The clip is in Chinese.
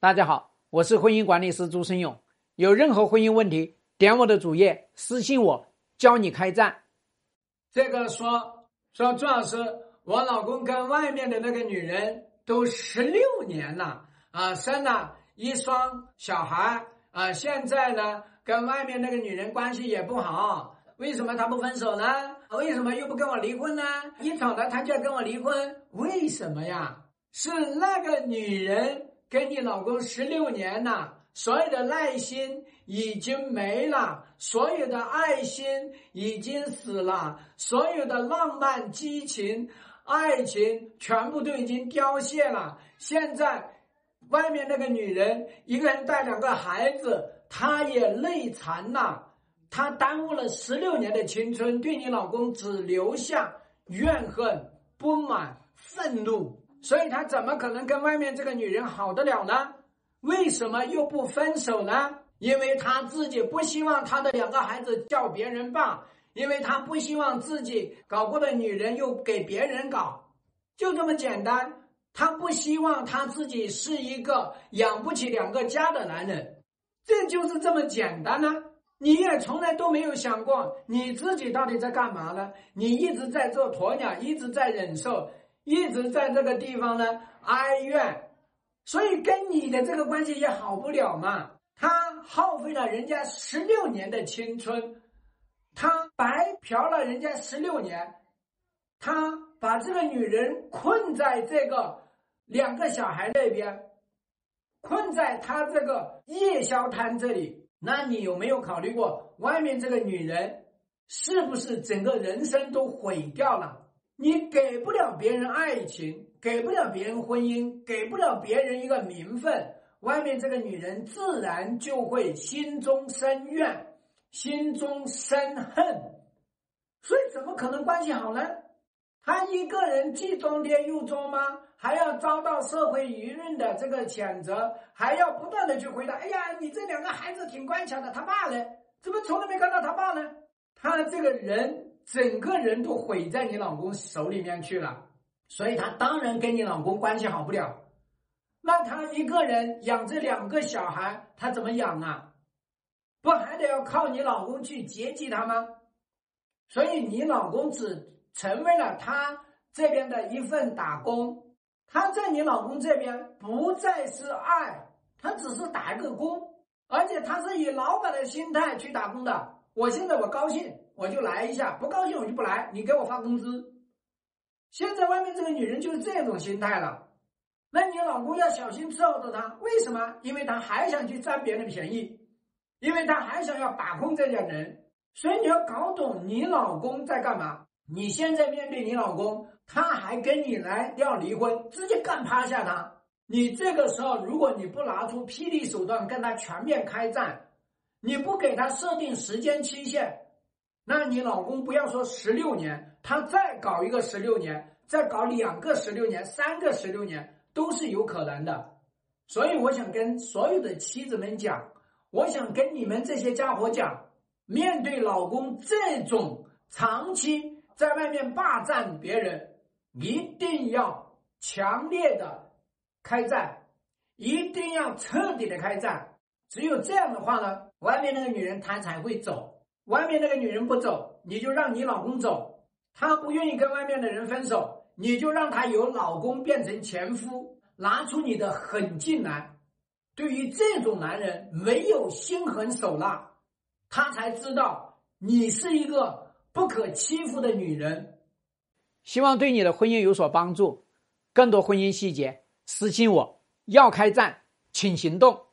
大家好，我是婚姻管理师朱生勇。有任何婚姻问题，点我的主页私信我，教你开战。这个说说朱老师，我老公跟外面的那个女人都十六年了啊，生了一双小孩啊，现在呢跟外面那个女人关系也不好，为什么他不分手呢？为什么又不跟我离婚呢？一吵了他就要跟我离婚，为什么呀？是那个女人。跟你老公十六年了，所有的耐心已经没了，所有的爱心已经死了，所有的浪漫、激情、爱情全部都已经凋谢了。现在，外面那个女人一个人带两个孩子，她也累残了，她耽误了十六年的青春，对你老公只留下怨恨、不满、愤怒。所以他怎么可能跟外面这个女人好得了呢？为什么又不分手呢？因为他自己不希望他的两个孩子叫别人爸，因为他不希望自己搞过的女人又给别人搞，就这么简单。他不希望他自己是一个养不起两个家的男人，这就是这么简单呢。你也从来都没有想过你自己到底在干嘛呢？你一直在做鸵鸟，一直在忍受。一直在这个地方呢哀怨，所以跟你的这个关系也好不了嘛。他耗费了人家十六年的青春，他白嫖了人家十六年，他把这个女人困在这个两个小孩那边，困在他这个夜宵摊这里。那你有没有考虑过，外面这个女人是不是整个人生都毁掉了？你给不了别人爱情，给不了别人婚姻，给不了别人一个名分，外面这个女人自然就会心中生怨，心中生恨，所以怎么可能关系好呢？他一个人既装爹又装妈，还要遭到社会舆论的这个谴责，还要不断的去回答：“哎呀，你这两个孩子挺乖巧的，他爸呢？怎么从来没看到他爸呢？”他这个人。整个人都毁在你老公手里面去了，所以他当然跟你老公关系好不了。那他一个人养这两个小孩，他怎么养啊？不还得要靠你老公去接济他吗？所以你老公只成为了他这边的一份打工，他在你老公这边不再是爱，他只是打一个工，而且他是以老板的心态去打工的。我现在我高兴。我就来一下，不高兴我就不来。你给我发工资。现在外面这个女人就是这种心态了，那你老公要小心伺候着她。为什么？因为他还想去占别人便宜，因为他还想要把控这家人。所以你要搞懂你老公在干嘛。你现在面对你老公，他还跟你来要离婚，直接干趴下他。你这个时候，如果你不拿出霹雳手段跟他全面开战，你不给他设定时间期限。那你老公不要说十六年，他再搞一个十六年，再搞两个十六年，三个十六年都是有可能的。所以我想跟所有的妻子们讲，我想跟你们这些家伙讲，面对老公这种长期在外面霸占别人，一定要强烈的开战，一定要彻底的开战。只有这样的话呢，外面那个女人她才会走。外面那个女人不走，你就让你老公走。她不愿意跟外面的人分手，你就让她由老公变成前夫，拿出你的狠劲来。对于这种男人，没有心狠手辣，他才知道你是一个不可欺负的女人。希望对你的婚姻有所帮助。更多婚姻细节，私信我。要开战，请行动。